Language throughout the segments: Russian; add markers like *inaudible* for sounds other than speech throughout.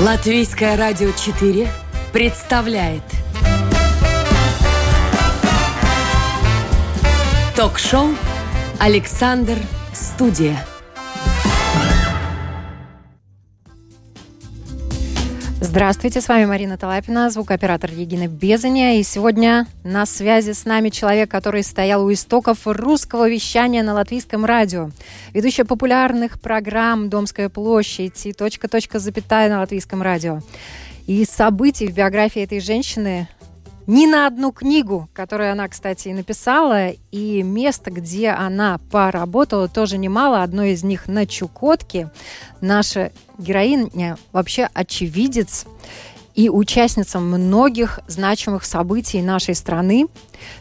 Латвийское радио 4 представляет Ток-шоу «Александр Студия». Здравствуйте, с вами Марина Талапина, звукооператор Егина Безаня. И сегодня на связи с нами человек, который стоял у истоков русского вещания на латвийском радио. Ведущая популярных программ «Домская площадь» и «Точка-точка запятая» на латвийском радио. И событий в биографии этой женщины ни на одну книгу, которую она, кстати, и написала, и место, где она поработала, тоже немало. Одно из них на Чукотке. Наша героиня вообще очевидец и участница многих значимых событий нашей страны,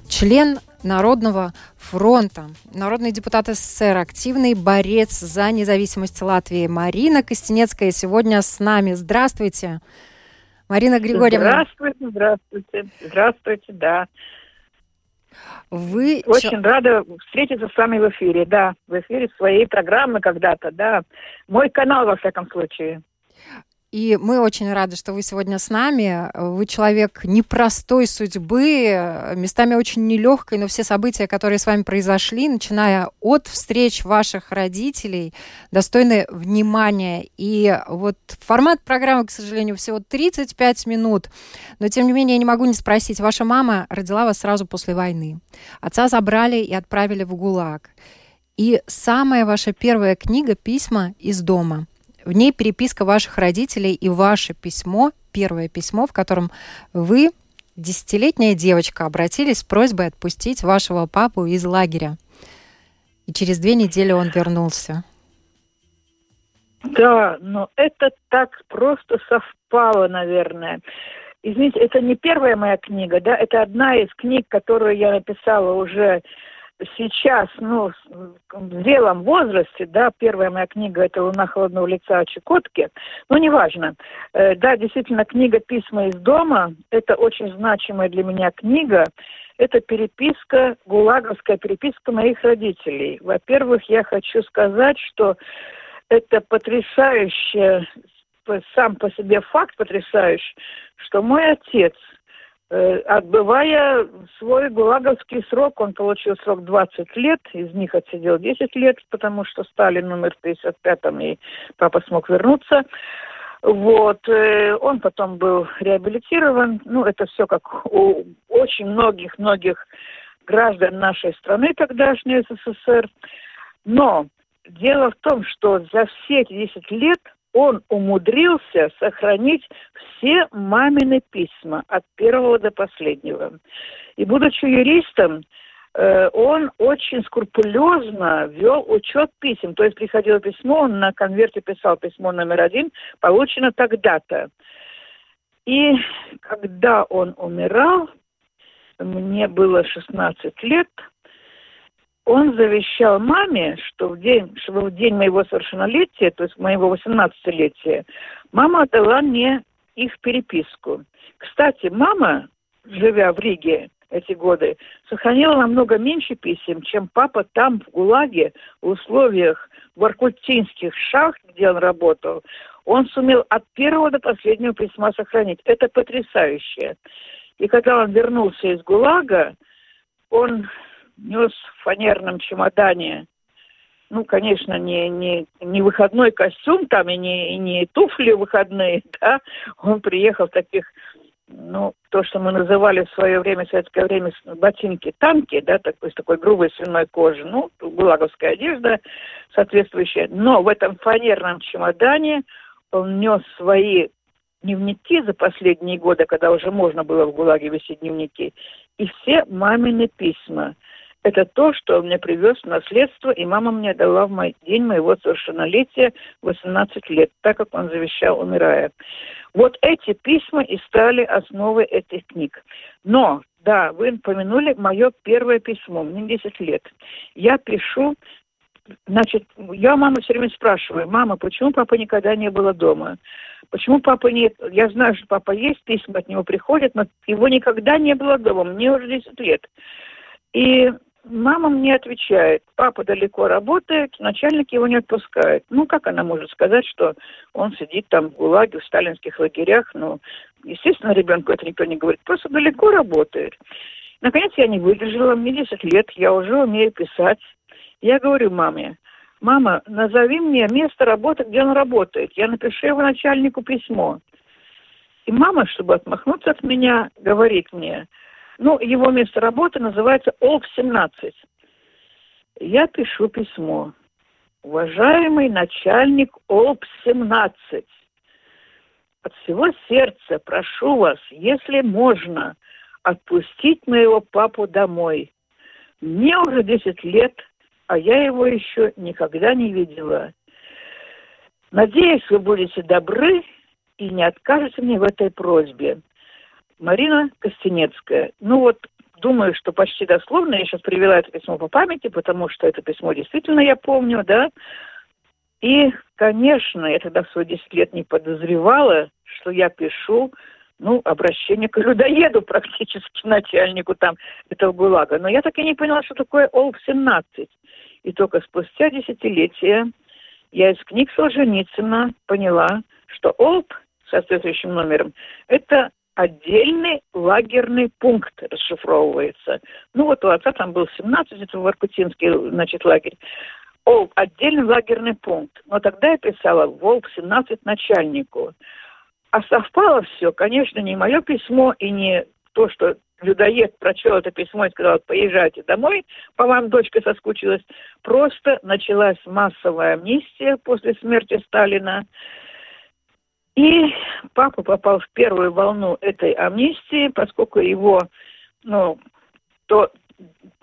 член Народного фронта, народный депутат СССР, активный борец за независимость Латвии Марина Костенецкая сегодня с нами. Здравствуйте. Марина Григорьевна. Здравствуйте, здравствуйте. Здравствуйте, да. Вы... Очень рада встретиться с вами в эфире, да. В эфире своей программы когда-то, да. Мой канал, во всяком случае. И мы очень рады, что вы сегодня с нами. Вы человек непростой судьбы, местами очень нелегкой, но все события, которые с вами произошли, начиная от встреч ваших родителей, достойны внимания. И вот формат программы, к сожалению, всего 35 минут. Но, тем не менее, я не могу не спросить. Ваша мама родила вас сразу после войны. Отца забрали и отправили в ГУЛАГ. И самая ваша первая книга «Письма из дома» – в ней переписка ваших родителей и ваше письмо, первое письмо, в котором вы, десятилетняя девочка, обратились с просьбой отпустить вашего папу из лагеря. И через две недели он вернулся. Да, но это так просто совпало, наверное. Извините, это не первая моя книга, да, это одна из книг, которую я написала уже сейчас, ну, в зрелом возрасте, да, первая моя книга это «Луна холодного лица» о Чукотке, ну, неважно. Э, да, действительно, книга «Письма из дома» – это очень значимая для меня книга. Это переписка, гулаговская переписка моих родителей. Во-первых, я хочу сказать, что это потрясающе, сам по себе факт потрясающий, что мой отец – отбывая свой гулаговский срок, он получил срок 20 лет, из них отсидел 10 лет, потому что Сталин умер в 55-м, и папа смог вернуться. Вот, э, он потом был реабилитирован. Ну, это все как у очень многих-многих граждан нашей страны тогдашней СССР. Но дело в том, что за все эти 10 лет он умудрился сохранить все мамины письма от первого до последнего. И будучи юристом, э, он очень скрупулезно вел учет писем. То есть приходило письмо, он на конверте писал письмо номер один, получено тогда-то. И когда он умирал, мне было 16 лет – он завещал маме, что в день, что в день моего совершеннолетия, то есть моего 18-летия, мама отдала мне их переписку. Кстати, мама, живя в Риге эти годы, сохранила намного меньше писем, чем папа там, в ГУЛАГе, в условиях воркутинских шахт, где он работал. Он сумел от первого до последнего письма сохранить. Это потрясающе. И когда он вернулся из ГУЛАГа, он нес в фанерном чемодане, ну, конечно, не, не, не выходной костюм там и не, и не туфли выходные, *laughs* да, он приехал в таких, ну, то, что мы называли в свое время, в советское время, ботинки-танки, да, такой, с такой грубой свиной кожи, ну, гулаговская одежда соответствующая, но в этом фанерном чемодане он нес свои дневники за последние годы, когда уже можно было в ГУЛАГе вести дневники, и все мамины письма – это то, что он мне привез в наследство, и мама мне дала в мой день моего совершеннолетия 18 лет, так как он завещал, умирая. Вот эти письма и стали основой этих книг. Но, да, вы упомянули мое первое письмо, мне 10 лет. Я пишу Значит, я маму все время спрашиваю, мама, почему папа никогда не было дома? Почему папа нет? Я знаю, что папа есть, письма от него приходят, но его никогда не было дома. Мне уже 10 лет. И Мама мне отвечает, папа далеко работает, начальник его не отпускает. Ну, как она может сказать, что он сидит там в ГУЛАГе, в сталинских лагерях? Ну, естественно, ребенку это никто не говорит, просто далеко работает. Наконец я не выдержала, мне 10 лет, я уже умею писать. Я говорю маме, мама, назови мне место работы, где он работает. Я напишу его начальнику письмо. И мама, чтобы отмахнуться от меня, говорит мне, ну, его место работы называется ОЛК-17. Я пишу письмо. Уважаемый начальник ОЛК-17, от всего сердца прошу вас, если можно, отпустить моего папу домой. Мне уже 10 лет, а я его еще никогда не видела. Надеюсь, вы будете добры и не откажете мне в этой просьбе. Марина Костенецкая. Ну вот, думаю, что почти дословно я сейчас привела это письмо по памяти, потому что это письмо действительно я помню, да. И, конечно, я тогда в свои 10 лет не подозревала, что я пишу, ну, обращение к людоеду *laughs* практически, начальнику там этого ГУЛАГа. Но я так и не поняла, что такое ОЛП-17. И только спустя десятилетия я из книг Солженицына поняла, что ОЛП соответствующим номером, это отдельный лагерный пункт расшифровывается. Ну вот у отца там был 17, это Воркутинский, значит, лагерь. О, отдельный лагерный пункт. Но тогда я писала Волк 17 начальнику. А совпало все, конечно, не мое письмо и не то, что людоед прочел это письмо и сказал, поезжайте домой, по вам дочка соскучилась. Просто началась массовая амнистия после смерти Сталина. И папа попал в первую волну этой амнистии, поскольку его, ну, то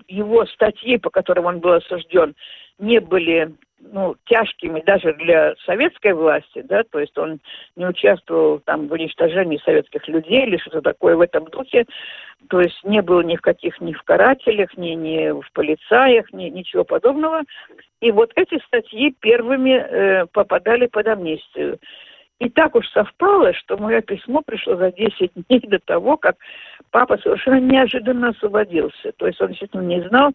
его статьи, по которым он был осужден, не были ну, тяжкими даже для советской власти, да, то есть он не участвовал там в уничтожении советских людей или что-то такое в этом духе, то есть не был ни в каких, ни в карателях, ни, ни в полицаях, ни ничего подобного. И вот эти статьи первыми э, попадали под амнистию. И так уж совпало, что мое письмо пришло за 10 *laughs* дней до того, как папа совершенно неожиданно освободился. То есть он действительно не знал.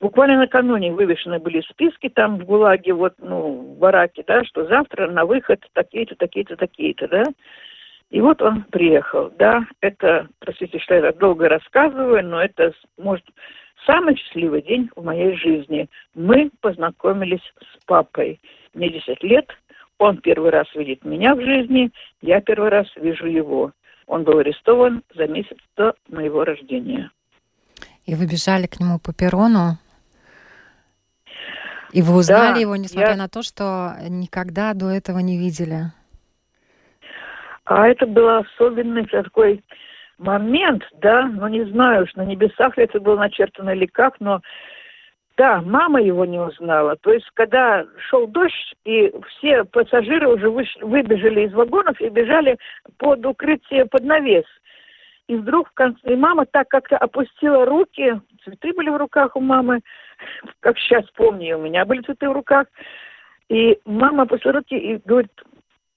Буквально накануне вывешены были списки там в ГУЛАГе, вот, ну, в бараке, да, что завтра на выход такие-то, такие-то, такие-то, да. И вот он приехал, да, это, простите, что я так долго рассказываю, но это, может, самый счастливый день в моей жизни. Мы познакомились с папой. Мне 10 лет, он первый раз видит меня в жизни, я первый раз вижу его. Он был арестован за месяц до моего рождения. И вы бежали к нему по перрону? И вы узнали да, его, несмотря я... на то, что никогда до этого не видели? А это был особенный такой момент, да, но не знаю, что на небесах ли это было начертано или как, но да, мама его не узнала. То есть, когда шел дождь, и все пассажиры уже вышли, выбежали из вагонов и бежали под укрытие, под навес. И вдруг в конце, и мама так как-то опустила руки, цветы были в руках у мамы, *laughs* как сейчас помню, у меня были цветы в руках. И мама опустила руки и говорит,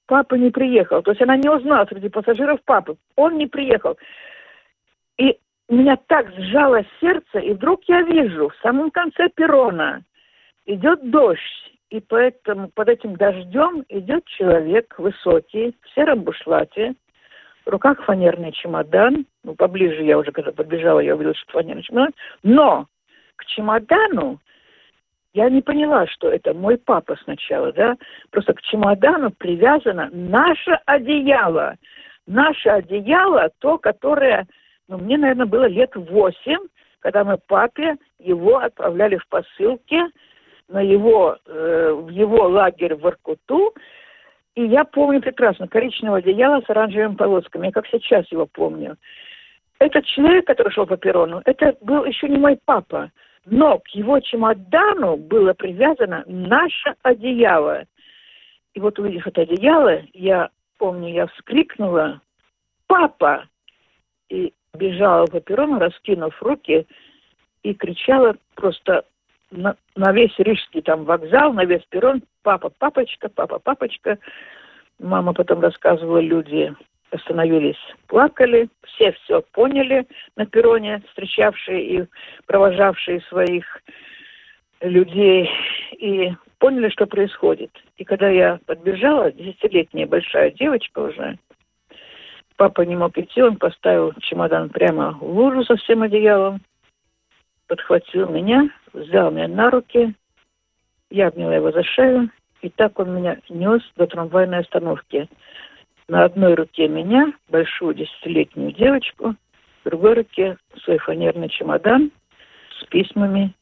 папа не приехал. То есть она не узнала среди пассажиров папы. Он не приехал. И меня так сжало сердце, и вдруг я вижу, в самом конце перрона идет дождь, и поэтому под этим дождем идет человек высокий, в сером бушлате, в руках фанерный чемодан, ну, поближе я уже, когда подбежала, я увидела, что фанерный чемодан, но к чемодану я не поняла, что это мой папа сначала, да, просто к чемодану привязано наше одеяло, наше одеяло, то, которое ну, мне, наверное, было лет восемь, когда мы папе его отправляли в посылке на его, э, в его лагерь в Иркуту. И я помню прекрасно коричневое одеяло с оранжевыми полосками. Я как сейчас его помню. Этот человек, который шел по перрону, это был еще не мой папа. Но к его чемодану было привязано наше одеяло. И вот увидев это одеяло, я помню, я вскрикнула «Папа!» И бежала по перрону, раскинув руки, и кричала просто на, на весь рижский там вокзал, на весь перрон, папа, папочка, папа, папочка. Мама потом рассказывала, люди остановились, плакали, все все поняли на перроне, встречавшие и провожавшие своих людей, и поняли, что происходит. И когда я подбежала, десятилетняя большая девочка уже, папа не мог идти, он поставил чемодан прямо в лужу со всем одеялом, подхватил меня, взял меня на руки, я обняла его за шею, и так он меня нес до трамвайной остановки. На одной руке меня, большую десятилетнюю девочку, в другой руке свой фанерный чемодан с письмами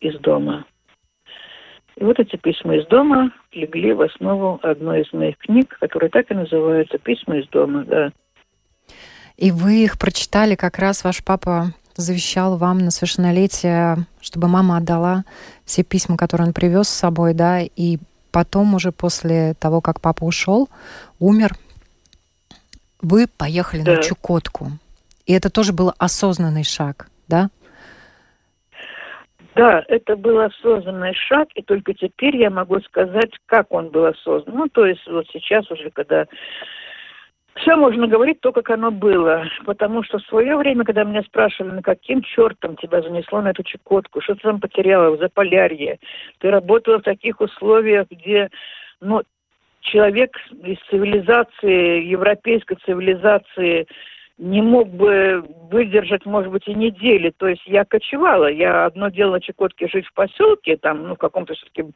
из дома. И вот эти письма из дома легли в основу одной из моих книг, которая так и называется «Письма из дома», да. И вы их прочитали, как раз ваш папа завещал вам на совершеннолетие, чтобы мама отдала все письма, которые он привез с собой, да, и потом уже после того, как папа ушел, умер, вы поехали да. на Чукотку. И это тоже был осознанный шаг, да? Да, это был осознанный шаг, и только теперь я могу сказать, как он был осознан. Ну, то есть вот сейчас уже, когда все можно говорить то, как оно было. Потому что в свое время, когда меня спрашивали, на каким чертом тебя занесло на эту Чукотку, что ты там потеряла в Заполярье, ты работала в таких условиях, где ну, человек из цивилизации, европейской цивилизации, не мог бы выдержать, может быть, и недели. То есть я кочевала. Я одно дело на Чукотке жить в поселке, там, ну, в каком-то все-таки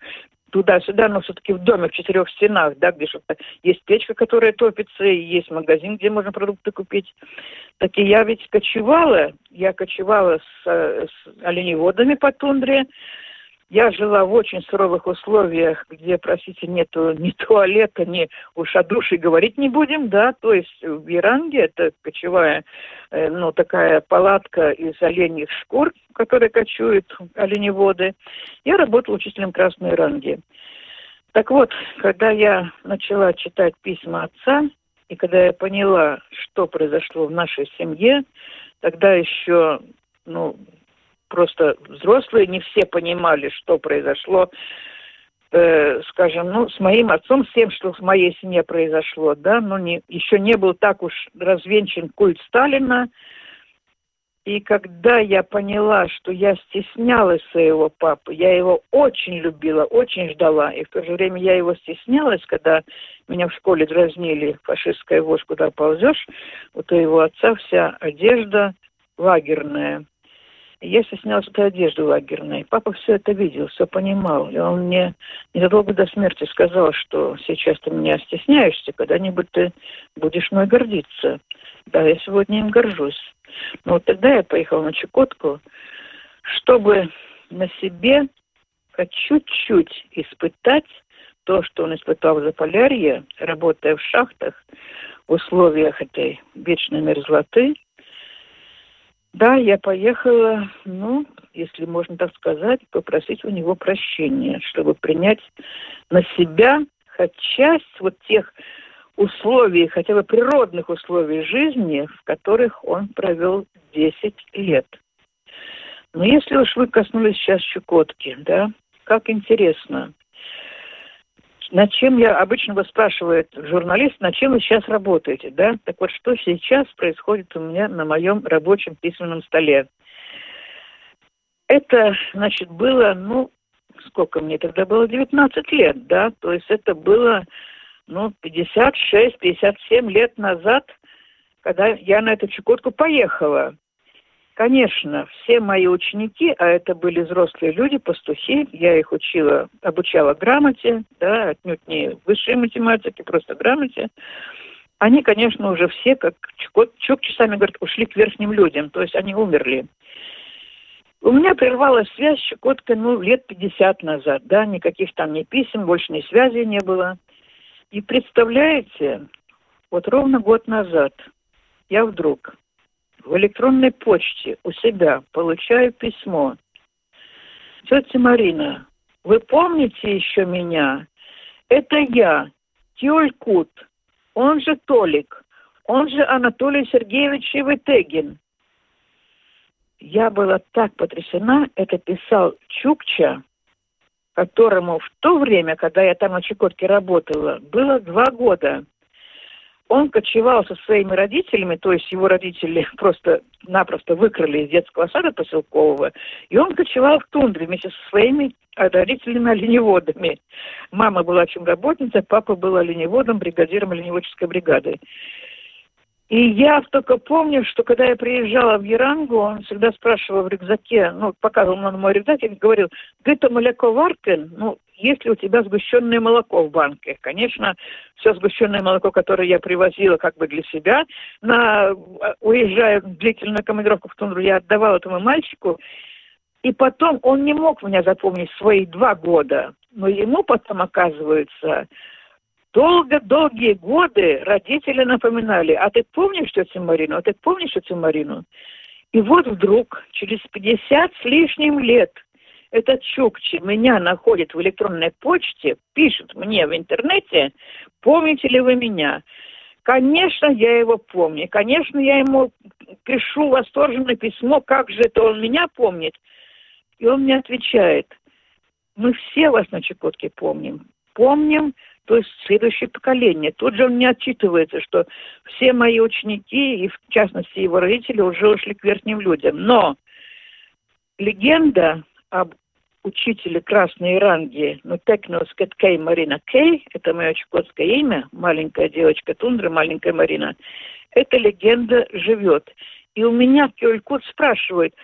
туда-сюда, но все-таки в доме в четырех стенах, да, где что-то есть печка, которая топится, и есть магазин, где можно продукты купить. Так и я ведь кочевала, я кочевала с, с оленеводами по тундре, я жила в очень суровых условиях, где, простите, нету ни туалета, ни уж о душе говорить не будем, да, то есть в Иранге это кочевая, э, ну, такая палатка из оленьих шкур, которая кочуют оленеводы. Я работала учителем Красной Иранги. Так вот, когда я начала читать письма отца, и когда я поняла, что произошло в нашей семье, тогда еще, ну, просто взрослые не все понимали, что произошло, э, скажем, ну, с моим отцом, с тем, что в моей семье произошло, да, но не, еще не был так уж развенчан культ Сталина. И когда я поняла, что я стеснялась своего папы, я его очень любила, очень ждала, и в то же время я его стеснялась, когда меня в школе дразнили, фашистская вошь, куда ползешь, у твоего отца вся одежда лагерная – я стеснялась этой одежды лагерной. Папа все это видел, все понимал. И он мне незадолго до смерти сказал, что сейчас ты меня стесняешься, когда-нибудь ты будешь мной гордиться. Да, я сегодня им горжусь. Но вот тогда я поехала на Чукотку, чтобы на себе хоть чуть-чуть испытать то, что он испытал в Заполярье, работая в шахтах, в условиях этой вечной мерзлоты – да, я поехала, ну, если можно так сказать, попросить у него прощения, чтобы принять на себя хоть часть вот тех условий, хотя бы природных условий жизни, в которых он провел 10 лет. Но если уж вы коснулись сейчас Чукотки, да, как интересно над чем я обычно вас спрашивает журналист, над чем вы сейчас работаете, да? Так вот, что сейчас происходит у меня на моем рабочем письменном столе? Это, значит, было, ну, сколько мне тогда было? 19 лет, да? То есть это было, ну, 56-57 лет назад, когда я на эту Чукотку поехала. Конечно, все мои ученики, а это были взрослые люди, пастухи, я их учила, обучала грамоте, да, отнюдь не высшей математике, просто грамоте. Они, конечно, уже все, как чук, чукчи сами говорят, ушли к верхним людям, то есть они умерли. У меня прервалась связь с Чукоткой, ну, лет 50 назад, да, никаких там ни писем, больше ни связи не было. И представляете, вот ровно год назад я вдруг в электронной почте у себя получаю письмо. Тетя Марина, вы помните еще меня? Это я, Тёль Кут, он же Толик, он же Анатолий Сергеевич Ивытегин. Я была так потрясена, это писал Чукча, которому в то время, когда я там на Чукотке работала, было два года. Он кочевал со своими родителями, то есть его родители *laughs* просто-напросто выкрали из детского сада поселкового, и он кочевал в тундре вместе со своими родителями-оленеводами. Мама была чем работница, папа был оленеводом, бригадиром оленеводческой бригады. И я только помню, что когда я приезжала в Ярангу, он всегда спрашивал в рюкзаке, ну, показывал на мой рюкзак, и говорил, «Гыто молоко варкен?» Ну, есть ли у тебя сгущенное молоко в банке? Конечно, все сгущенное молоко, которое я привозила как бы для себя, на, уезжая в длительную командировку в тундру, я отдавала этому мальчику, и потом он не мог меня запомнить свои два года, но ему потом, оказывается, долго-долгие годы родители напоминали, а ты помнишь тетю Марину, а ты помнишь тетю Марину? И вот вдруг, через 50 с лишним лет, этот Чукчи меня находит в электронной почте, пишет мне в интернете, помните ли вы меня? Конечно, я его помню. Конечно, я ему пишу восторженное письмо, как же это он меня помнит. И он мне отвечает, мы все вас на Чукотке помним. Помним, то есть следующее поколение. Тут же он не отчитывается, что все мои ученики, и в частности его родители, уже ушли к верхним людям. Но легенда об учителе красной ранги, ну, Текнос Кей Марина Кей, это мое чукотское имя, маленькая девочка Тундра, маленькая Марина, эта легенда живет. И у меня Кёлькут спрашивает,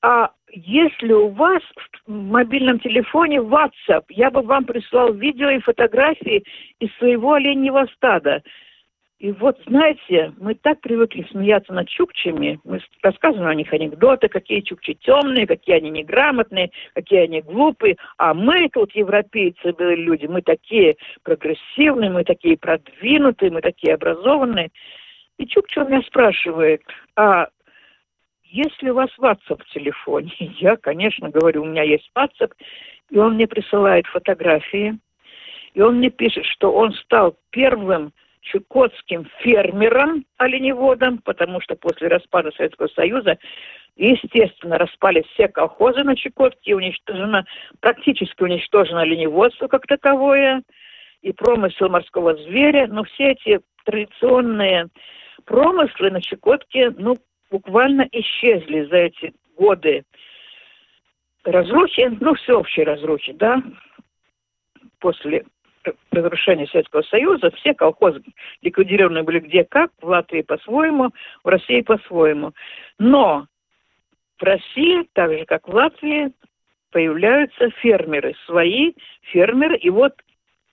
а если у вас в мобильном телефоне WhatsApp, я бы вам прислал видео и фотографии из своего оленьего стада. И вот, знаете, мы так привыкли смеяться над чукчами, мы рассказываем о них анекдоты, какие чукчи темные, какие они неграмотные, какие они глупые, а мы тут, европейцы, были люди, мы такие прогрессивные, мы такие продвинутые, мы такие образованные. И Чукча у меня спрашивает, а если у вас WhatsApp в телефоне, *laughs* я, конечно, говорю, у меня есть WhatsApp, и он мне присылает фотографии, и он мне пишет, что он стал первым чукотским фермером, оленеводом, потому что после распада Советского Союза, естественно, распались все колхозы на Чукотке, уничтожено, практически уничтожено оленеводство как таковое, и промысел морского зверя, но все эти традиционные промыслы на Чукотке, ну, буквально исчезли за эти годы разрухи, ну, всеобщей разрухи, да, после разрушения Советского Союза, все колхозы ликвидированы были где как, в Латвии по-своему, в России по-своему. Но в России, так же как в Латвии, появляются фермеры, свои фермеры. И вот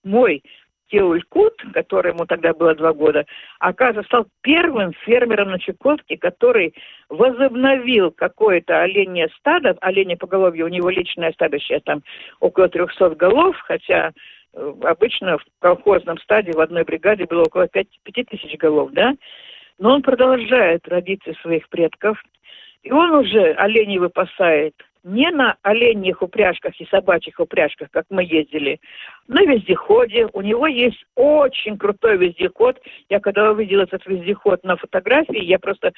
мой Теулькут, который ему тогда было два года, оказывается, стал первым фермером на Чукотке, который возобновил какое-то оленье стадо, оленье поголовье, у него личное стадо сейчас там около 300 голов, хотя э, обычно в колхозном стаде в одной бригаде было около 5, 5 тысяч голов, да, но он продолжает традиции своих предков, и он уже оленей выпасает не на оленьих упряжках и собачьих упряжках, как мы ездили, на вездеходе. У него есть очень крутой вездеход. Я когда увидела этот вездеход на фотографии, я просто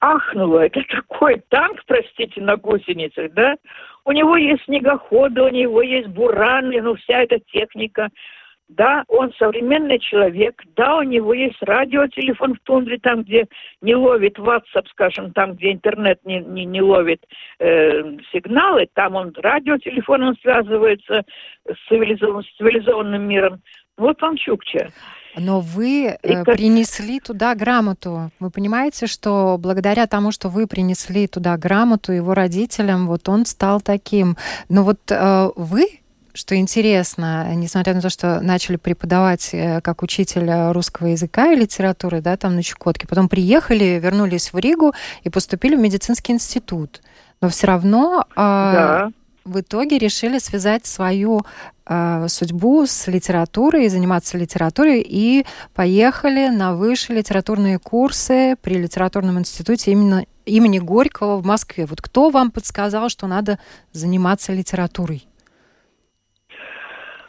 ахнула. Это такой танк, простите, на гусеницах, да? У него есть снегоходы, у него есть бураны, ну, вся эта техника. Да, он современный человек, да, у него есть радиотелефон в тундре, там, где не ловит WhatsApp, скажем, там, где интернет не, не, не ловит э, сигналы, там он радиотелефоном связывается с, цивилизованным, с цивилизованным миром. Вот вам Чукча. Но вы э, принесли туда грамоту. Вы понимаете, что благодаря тому, что вы принесли туда грамоту его родителям, вот он стал таким. Но вот э, вы что интересно, несмотря на то, что начали преподавать э, как учитель русского языка и литературы, да, там на Чукотке, потом приехали, вернулись в Ригу и поступили в медицинский институт. Но все равно да. э, в итоге решили связать свою э, судьбу с литературой, заниматься литературой, и поехали на высшие литературные курсы при литературном институте именно имени Горького в Москве. Вот кто вам подсказал, что надо заниматься литературой?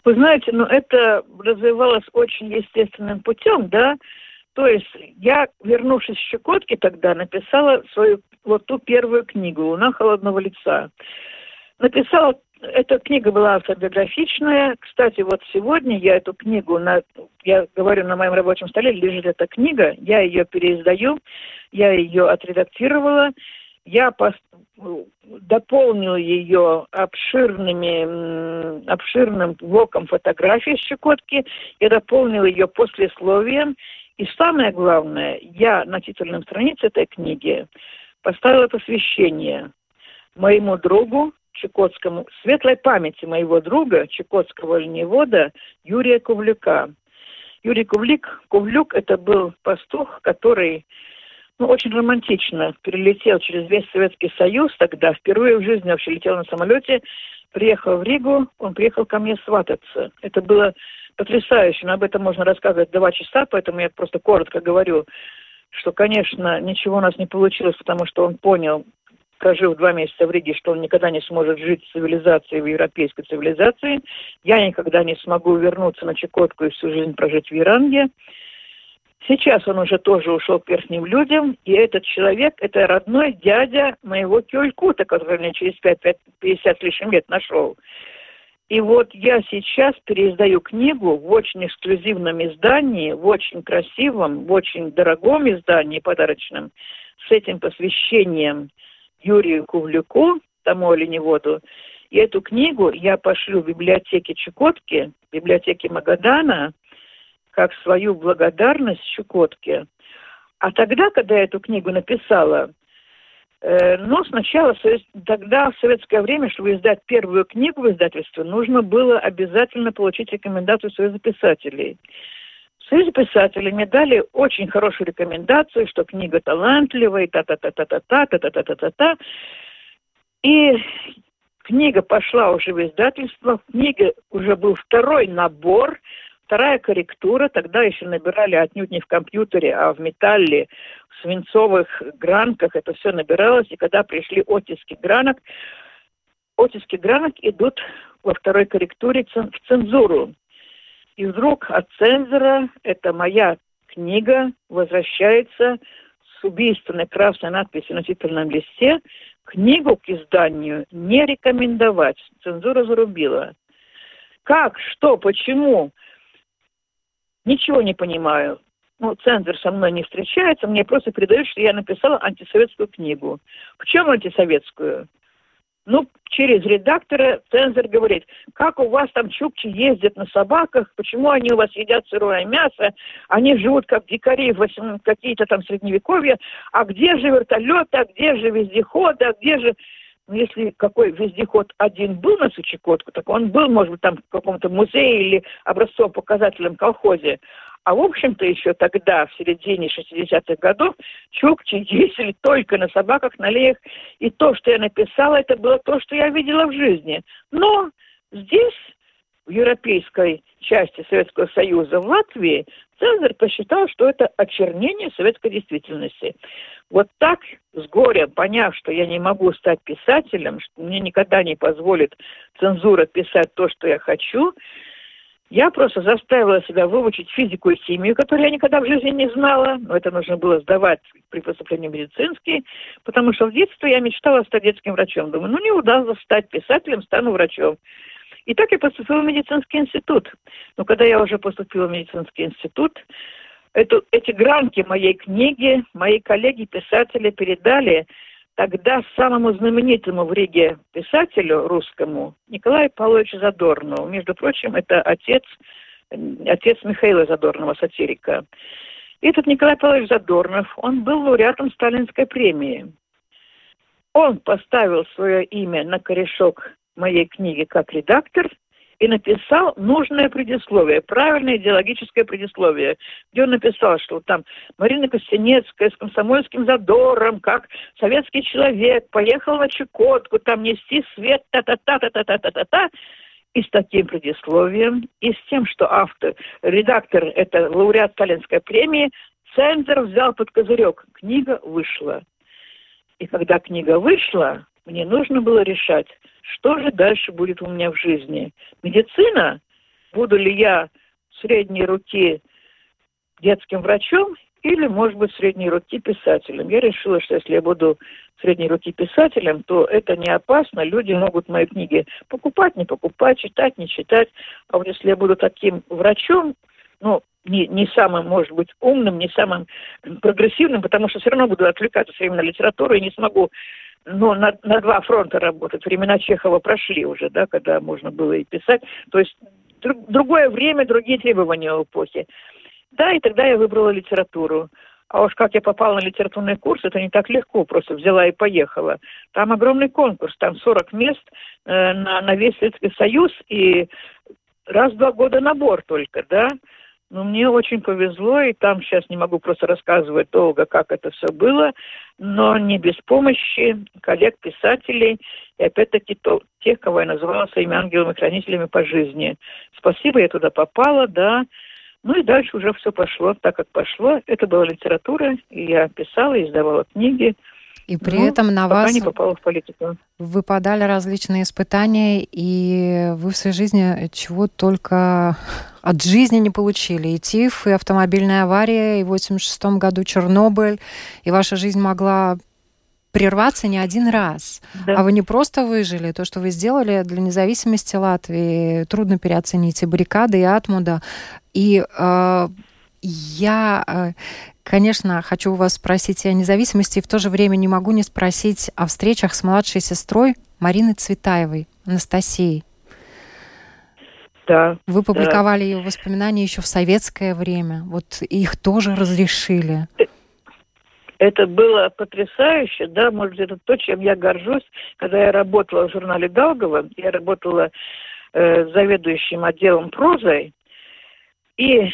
Вы знаете, ну это развивалось очень естественным путем, да. То есть я, вернувшись с Щекотки тогда, написала свою вот ту первую книгу «Луна холодного лица». Написала эта книга была автобиографичная. Кстати, вот сегодня я эту книгу, на, я говорю, на моем рабочем столе лежит эта книга, я ее переиздаю, я ее отредактировала, я дополнил ее обширными, обширным блоком фотографий с Чукотки, я дополнил ее послесловием, и самое главное, я на титульном странице этой книги поставила посвящение моему другу, Чукотскому, светлой памяти моего друга, чукотского льневода Юрия Кувлюка. Юрий Кувлик, Кувлюк – это был пастух, который ну, очень романтично перелетел через весь Советский Союз тогда, впервые в жизни вообще летел на самолете, приехал в Ригу, он приехал ко мне свататься. Это было потрясающе, но об этом можно рассказывать два часа, поэтому я просто коротко говорю, что, конечно, ничего у нас не получилось, потому что он понял, прожив два месяца в Риге, что он никогда не сможет жить в цивилизации, в европейской цивилизации. Я никогда не смогу вернуться на Чукотку и всю жизнь прожить в Иранге. Сейчас он уже тоже ушел к верхним людям, и этот человек – это родной дядя моего Кюлькута, который мне через 5, 5, 50 с лишним лет нашел. И вот я сейчас переиздаю книгу в очень эксклюзивном издании, в очень красивом, в очень дорогом издании подарочном, с этим посвящением Юрию Кувлюку, тому оленеводу. И эту книгу я пошлю в библиотеке Чукотки, библиотеке Магадана, как свою благодарность Щукотке. А тогда, когда я эту книгу написала, э, но сначала, тогда в советское время, чтобы издать первую книгу в издательстве, нужно было обязательно получить рекомендацию Союза писателей. В Союзе писателей мне дали очень хорошую рекомендацию, что книга талантливая, та-та-та-та-та-та-та-та-та-та-та, И книга пошла уже в издательство, Книга уже был второй набор – вторая корректура, тогда еще набирали отнюдь не в компьютере, а в металле, в свинцовых гранках это все набиралось, и когда пришли оттиски гранок, оттиски гранок идут во второй корректуре в цензуру. И вдруг от цензора, это моя книга, возвращается с убийственной красной надписью на титульном листе, книгу к изданию не рекомендовать. Цензура зарубила. Как, что, почему? Ничего не понимаю. Ну, цензор со мной не встречается, мне просто передают, что я написала антисоветскую книгу. В чем антисоветскую? Ну, через редактора цензор говорит, как у вас там чукчи ездят на собаках, почему они у вас едят сырое мясо, они живут как дикари в какие-то там средневековья, а где же вертолеты, а где же вездеходы, а где же... Ну, если какой вездеход один был на Сучекотку, так он был, может быть, там в каком-то музее или образцово-показательном колхозе. А в общем-то еще тогда, в середине 60-х годов, чукчи ездили только на собаках, на леях. И то, что я написала, это было то, что я видела в жизни. Но здесь, в европейской части Советского Союза, в Латвии, цензор посчитал, что это очернение советской действительности. Вот так, с горя, поняв, что я не могу стать писателем, что мне никогда не позволит цензура писать то, что я хочу, я просто заставила себя выучить физику и химию, которую я никогда в жизни не знала, но это нужно было сдавать при поступлении в медицинский, потому что в детстве я мечтала стать детским врачом. Думаю, ну не удастся стать писателем, стану врачом. И так я поступила в медицинский институт. Но когда я уже поступила в медицинский институт, эту, эти гранки моей книги мои коллеги-писатели передали тогда самому знаменитому в Риге писателю русскому Николаю Павловичу Задорнову. Между прочим, это отец, отец Михаила Задорнова, сатирика. И этот Николай Павлович Задорнов, он был лауреатом Сталинской премии. Он поставил свое имя на корешок моей книги как редактор – и написал нужное предисловие, правильное идеологическое предисловие, где он написал, что там Марина Костенецкая с комсомольским задором, как советский человек, поехал на Чукотку, там нести свет, та-та-та-та-та-та-та-та, и с таким предисловием, и с тем, что автор, редактор, это лауреат Сталинской премии, цензор взял под козырек. Книга вышла. И когда книга вышла, мне нужно было решать, что же дальше будет у меня в жизни. Медицина? Буду ли я средней руки детским врачом или, может быть, средней руки писателем. Я решила, что если я буду средней руки писателем, то это не опасно. Люди могут мои книги покупать, не покупать, читать, не читать. А вот если я буду таким врачом, ну, не, не самым, может быть, умным, не самым прогрессивным, потому что все равно буду отвлекаться все время на литературу и не смогу ну, на, на два фронта работать. Времена Чехова прошли уже, да, когда можно было и писать. То есть друг, другое время, другие требования у эпохи. Да, и тогда я выбрала литературу. А уж как я попала на литературный курс, это не так легко, просто взяла и поехала. Там огромный конкурс, там 40 мест э, на, на весь Советский Союз, и раз в два года набор только, да. Но мне очень повезло, и там сейчас не могу просто рассказывать долго, как это все было, но не без помощи коллег-писателей, и опять-таки тех, кого я называла своими ангелами-хранителями по жизни. Спасибо, я туда попала, да, ну и дальше уже все пошло так, как пошло. Это была литература, и я писала, издавала книги. И при ну, этом на вас не попала в политику. выпадали различные испытания, и вы в своей жизни чего только от жизни не получили. И ТИФ, и автомобильная авария, и в 86 году Чернобыль, и ваша жизнь могла прерваться не один раз. Да. А вы не просто выжили. То, что вы сделали для независимости Латвии, трудно переоценить. И баррикады, и Атмуда. И э, я, э, конечно, хочу у вас спросить о независимости, и в то же время не могу не спросить о встречах с младшей сестрой Марины Цветаевой, Анастасией. Да. Вы публиковали да. ее воспоминания еще в советское время. Вот их тоже разрешили. Это было потрясающе, да, может это то, чем я горжусь. Когда я работала в журнале Галгова, я работала э, заведующим отделом прозой, и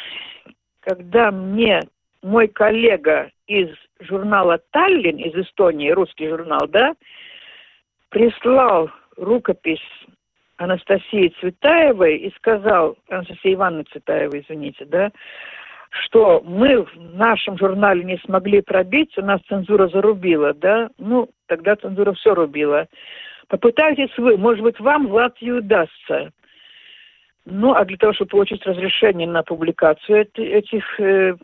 когда мне мой коллега из журнала «Таллин», из Эстонии, русский журнал, да, прислал рукопись Анастасии Цветаевой и сказал, Анастасии Ивановны Цветаевой, извините, да, что мы в нашем журнале не смогли пробить, у нас цензура зарубила, да, ну, тогда цензура все рубила. Попытайтесь вы, может быть, вам в Латвии удастся. Ну, а для того, чтобы получить разрешение на публикацию этих э,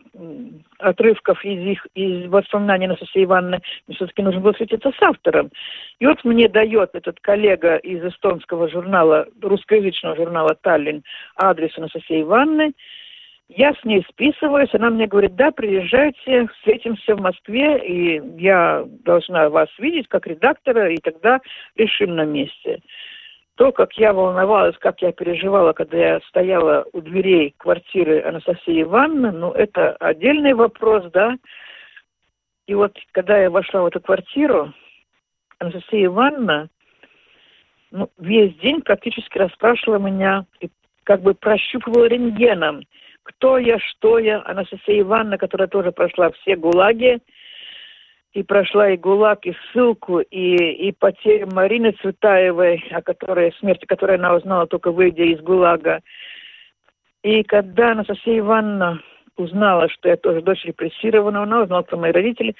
отрывков из их из воспоминаний Анастасии Ивановны, все-таки нужно было встретиться с автором. И вот мне дает этот коллега из эстонского журнала, русскоязычного журнала «Таллин» адрес Анастасии Ивановны, я с ней списываюсь, она мне говорит, да, приезжайте, встретимся в Москве, и я должна вас видеть как редактора, и тогда решим на месте. То, как я волновалась, как я переживала, когда я стояла у дверей квартиры Анастасии Ивановны, ну, это отдельный вопрос, да. И вот, когда я вошла в эту квартиру, Анастасия Ивановна ну, весь день практически расспрашивала меня и как бы прощупывала рентгеном – кто я, что я. Анастасия Ивановна, которая тоже прошла все ГУЛАГи, и прошла и ГУЛАГ, и ссылку, и, и потерю Марины Цветаевой, о которой, смерти которой она узнала только выйдя из ГУЛАГа. И когда Анастасия Ивановна узнала, что я тоже дочь репрессированного, она узнала про мои родители,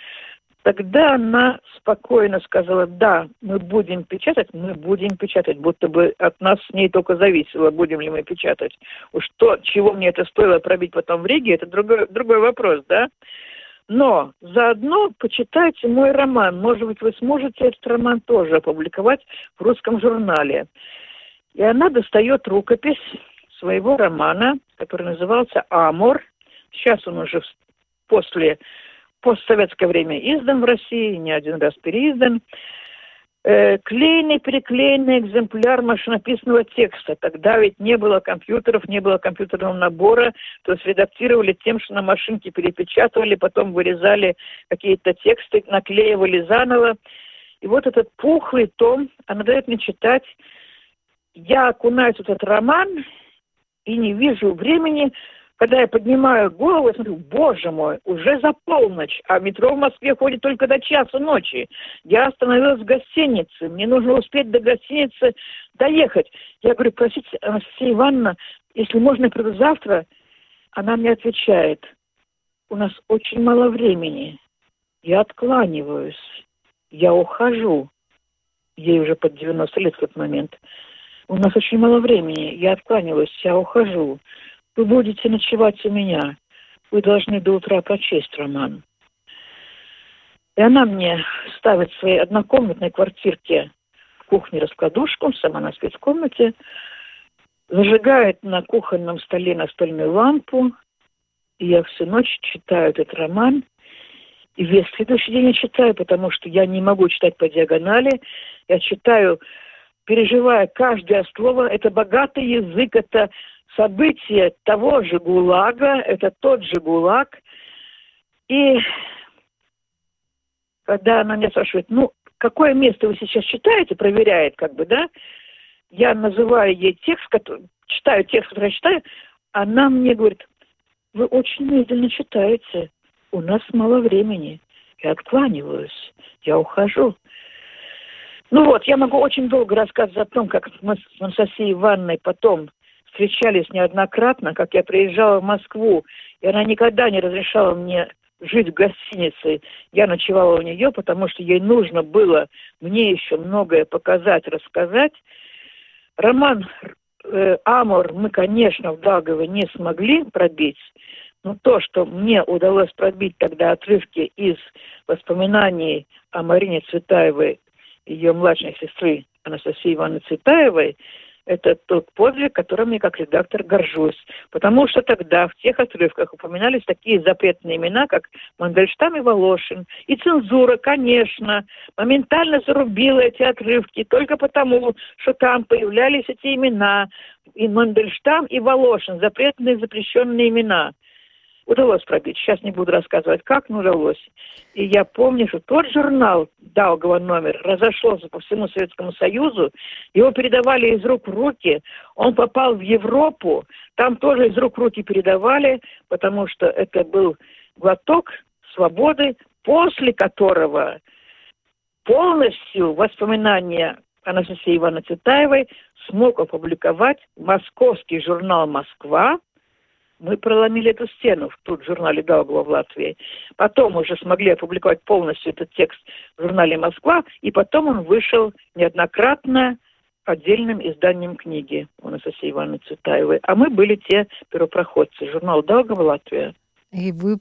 Тогда она спокойно сказала, да, мы будем печатать, мы будем печатать, будто бы от нас с ней только зависело, будем ли мы печатать. Уж то, чего мне это стоило пробить потом в Риге, это другой, другой вопрос, да. Но заодно почитайте мой роман. Может быть, вы сможете этот роман тоже опубликовать в русском журнале. И она достает рукопись своего романа, который назывался «Амор». Сейчас он уже после постсоветское время издан в России, не один раз переиздан. Э, клейный, переклеенный экземпляр машинописного текста. Тогда ведь не было компьютеров, не было компьютерного набора, то есть редактировали тем, что на машинке перепечатывали, потом вырезали какие-то тексты, наклеивали заново. И вот этот пухлый том, она дает мне читать. Я окунаюсь в этот роман и не вижу времени, когда я поднимаю голову, я смотрю, боже мой, уже за полночь, а метро в Москве ходит только до часа ночи. Я остановилась в гостинице, мне нужно успеть до гостиницы доехать. Я говорю, простите, Анастасия Ивановна, если можно, я приду завтра. Она мне отвечает, у нас очень мало времени. Я откланиваюсь, я ухожу. Ей уже под 90 лет в тот момент. У нас очень мало времени, я откланиваюсь, я ухожу. Вы будете ночевать у меня. Вы должны до утра прочесть роман. И она мне ставит в своей однокомнатной квартирке в кухне раскладушку, сама на спецкомнате, зажигает на кухонном столе настольную лампу, и я всю ночь читаю этот роман, и весь следующий день я читаю, потому что я не могу читать по диагонали, я читаю, переживая каждое слово, это богатый язык, это событие того же ГУЛАГа, это тот же ГУЛАГ, и когда она меня спрашивает, ну, какое место вы сейчас читаете, проверяет, как бы, да, я называю ей текст, который, читаю текст, который я читаю, она мне говорит, вы очень медленно читаете, у нас мало времени. Я откланиваюсь, я ухожу. Ну вот, я могу очень долго рассказывать о том, как мы с Анастасией Ивановной потом встречались неоднократно, как я приезжала в Москву, и она никогда не разрешала мне жить в гостинице. Я ночевала у нее, потому что ей нужно было мне еще многое показать, рассказать. Роман э, Амор мы, конечно, в Дагово не смогли пробить, но то, что мне удалось пробить тогда отрывки из воспоминаний о Марине Цветаевой, ее младшей сестры Анастасии Ивановны Цветаевой, это тот подвиг, которым я как редактор горжусь. Потому что тогда в тех отрывках упоминались такие запретные имена, как Мандельштам и Волошин. И цензура, конечно, моментально зарубила эти отрывки только потому, что там появлялись эти имена. И Мандельштам, и Волошин, запретные запрещенные имена – удалось пробить. Сейчас не буду рассказывать, как, но удалось. И я помню, что тот журнал Даугова номер разошелся по всему Советскому Союзу. Его передавали из рук в руки. Он попал в Европу. Там тоже из рук в руки передавали, потому что это был глоток свободы, после которого полностью воспоминания Анастасии Ивановны Цветаевой смог опубликовать московский журнал «Москва», мы проломили эту стену в тут журнале Даугова в Латвии. Потом уже смогли опубликовать полностью этот текст в журнале «Москва», и потом он вышел неоднократно отдельным изданием книги у Анастасии Ивановны Цветаевой. А мы были те первопроходцы. Журнал Даугова Латвия. И вы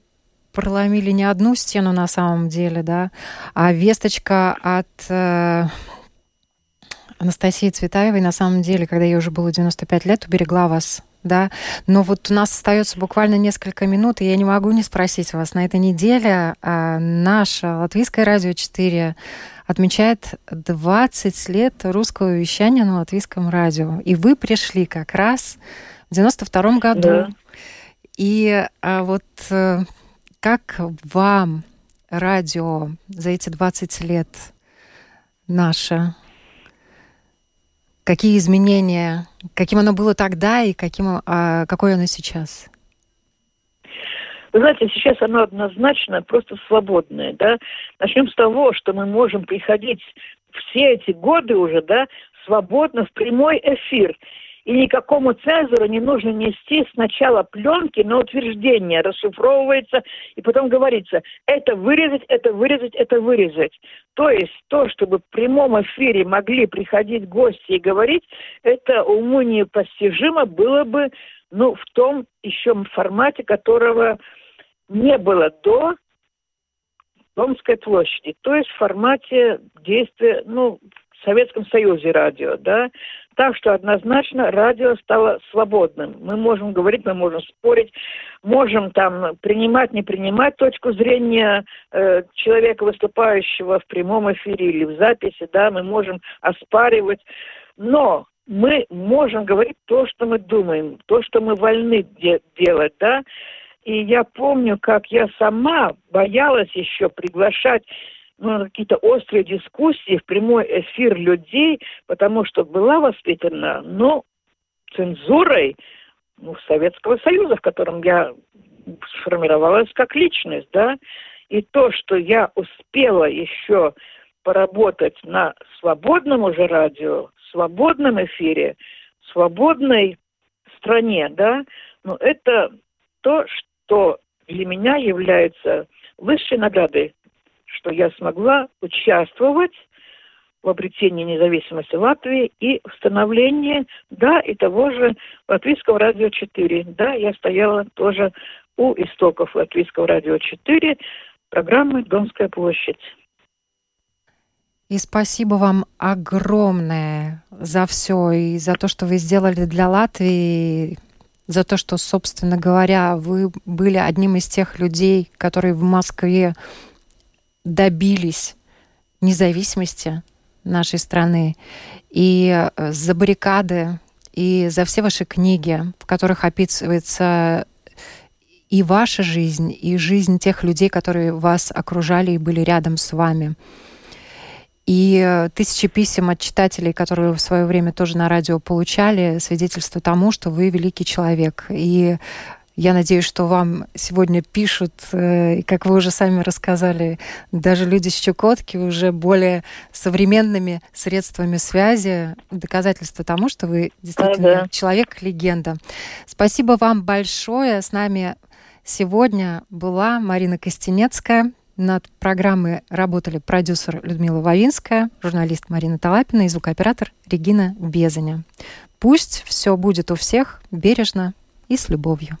проломили не одну стену на самом деле, да, а весточка от э, Анастасии Цветаевой, на самом деле, когда ей уже было 95 лет, уберегла вас да. Но вот у нас остается буквально несколько минут, и я не могу не спросить вас. На этой неделе а, наше Латвийское радио 4 отмечает 20 лет русского вещания на латвийском радио. И вы пришли как раз в 92 году. Да. И а, вот а, как вам радио за эти 20 лет наше Какие изменения, каким оно было тогда и каким, а, какое оно сейчас? Вы знаете, сейчас оно однозначно просто свободное, да. Начнем с того, что мы можем приходить все эти годы уже, да, свободно в прямой эфир и никакому цензору не нужно нести сначала пленки на утверждение, расшифровывается, и потом говорится, это вырезать, это вырезать, это вырезать. То есть то, чтобы в прямом эфире могли приходить гости и говорить, это уму непостижимо было бы ну, в том еще формате, которого не было до Домской площади, то есть в формате действия, ну, в Советском Союзе радио, да, так что однозначно радио стало свободным. Мы можем говорить, мы можем спорить, можем там принимать, не принимать точку зрения э, человека, выступающего в прямом эфире или в записи, да, мы можем оспаривать. Но мы можем говорить то, что мы думаем, то, что мы вольны де- делать, да. И я помню, как я сама боялась еще приглашать ну, какие-то острые дискуссии в прямой эфир людей, потому что была воспитана, ну, цензурой ну, Советского Союза, в котором я сформировалась как личность, да, и то, что я успела еще поработать на свободном уже радио, свободном эфире, свободной стране, да, ну, это то, что для меня является высшей наградой что я смогла участвовать в обретении независимости Латвии и в становлении, да, и того же Латвийского радио 4. Да, я стояла тоже у истоков Латвийского радио 4, программы «Донская площадь». И спасибо вам огромное за все и за то, что вы сделали для Латвии, за то, что, собственно говоря, вы были одним из тех людей, которые в Москве добились независимости нашей страны. И э, за баррикады, и за все ваши книги, в которых описывается и ваша жизнь, и жизнь тех людей, которые вас окружали и были рядом с вами и э, тысячи писем от читателей, которые в свое время тоже на радио получали, свидетельство тому, что вы великий человек. И я надеюсь, что вам сегодня пишут, э, и как вы уже сами рассказали, даже люди с Чукотки уже более современными средствами связи, доказательство тому, что вы действительно да, да. человек-легенда. Спасибо вам большое. С нами сегодня была Марина Костенецкая, над программой работали продюсер Людмила Вавинская, журналист Марина Талапина и звукооператор Регина Безаня. Пусть все будет у всех бережно и с любовью.